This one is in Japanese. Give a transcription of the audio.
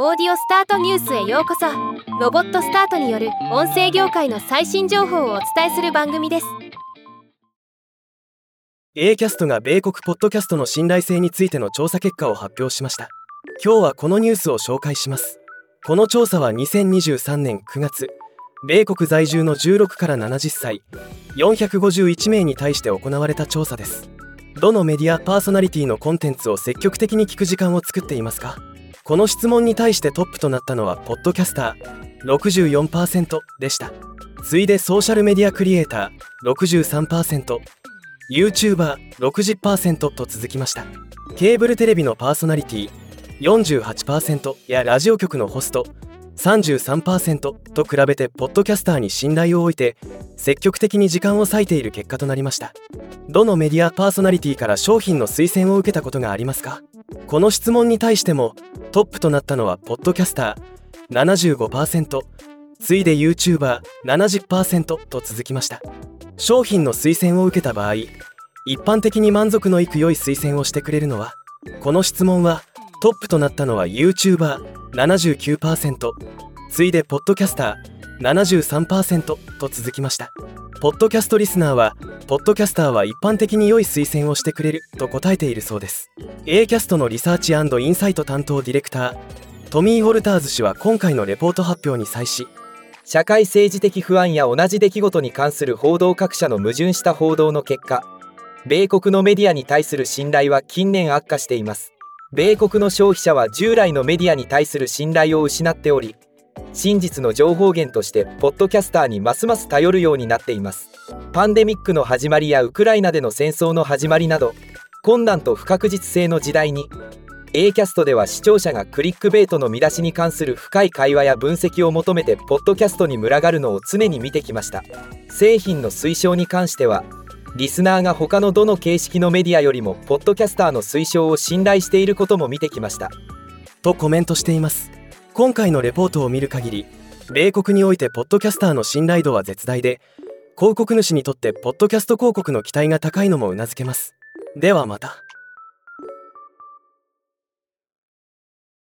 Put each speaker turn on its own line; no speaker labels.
オーディオスタートニュースへようこそ。ロボットスタートによる音声業界の最新情報をお伝えする番組です。
A キャストが米国ポッドキャストの信頼性についての調査結果を発表しました。今日はこのニュースを紹介します。この調査は2023年9月。米国在住の16から70歳。451名に対して行われた調査です。どのメディアパーソナリティのコンテンツを積極的に聞く時間を作っていますか？この質問に対してトップとなったのはポッドキャスター64%でした。次いでソーシャルメディアクリエイター 63%YouTuber60% と続きました。ケーブルテレビのパーソナリティ48%やラジオ局のホスト33%と比べてポッドキャスターに信頼を置いて積極的に時間を割いている結果となりました。どのメディアパーソナリティから商品の推薦を受けたことがありますか？この質問に対してもトップとなったのはポッドキャスター75%次いで YouTuber70% と続きました。商品の推薦を受けた場合一般的に満足のいく良い推薦をしてくれるのはこの質問はトップとなったのは YouTuber79% 次いでポッドキャスター73%と続きました。ポッドキャストリスナーはポッドキャスターは一般的に良い推薦をしてくれると答えているそうです。A キャストのリサーチインサイト担当ディレクタートミー・ホルターズ氏は今回のレポート発表に際し
社会政治的不安や同じ出来事に関する報道各社の矛盾した報道の結果米国のメディアに対する信頼は近年悪化しています。米国の消費者は従来のメディアに対する信頼を失っており真実の情報源としてポッドキャスターにますます頼るようになっています。パンデミックの始まりやウクライナでの戦争の始まりなど困難と不確実性の時代に A キャストでは視聴者がクリックベイトの見出しに関する深い会話や分析を求めてポッドキャストに群がるのを常に見てきました。製品の推奨に関してはリスナーが他のどの形式のメディアよりもポッドキャスターの推奨を信頼していることも見てきました。
とコメントしています。今回のレポートを見る限り米国においてポッドキャスターの信頼度は絶大で広告主にとってポッドキャスト広告の期待が高いのもうなずけます。ではまた。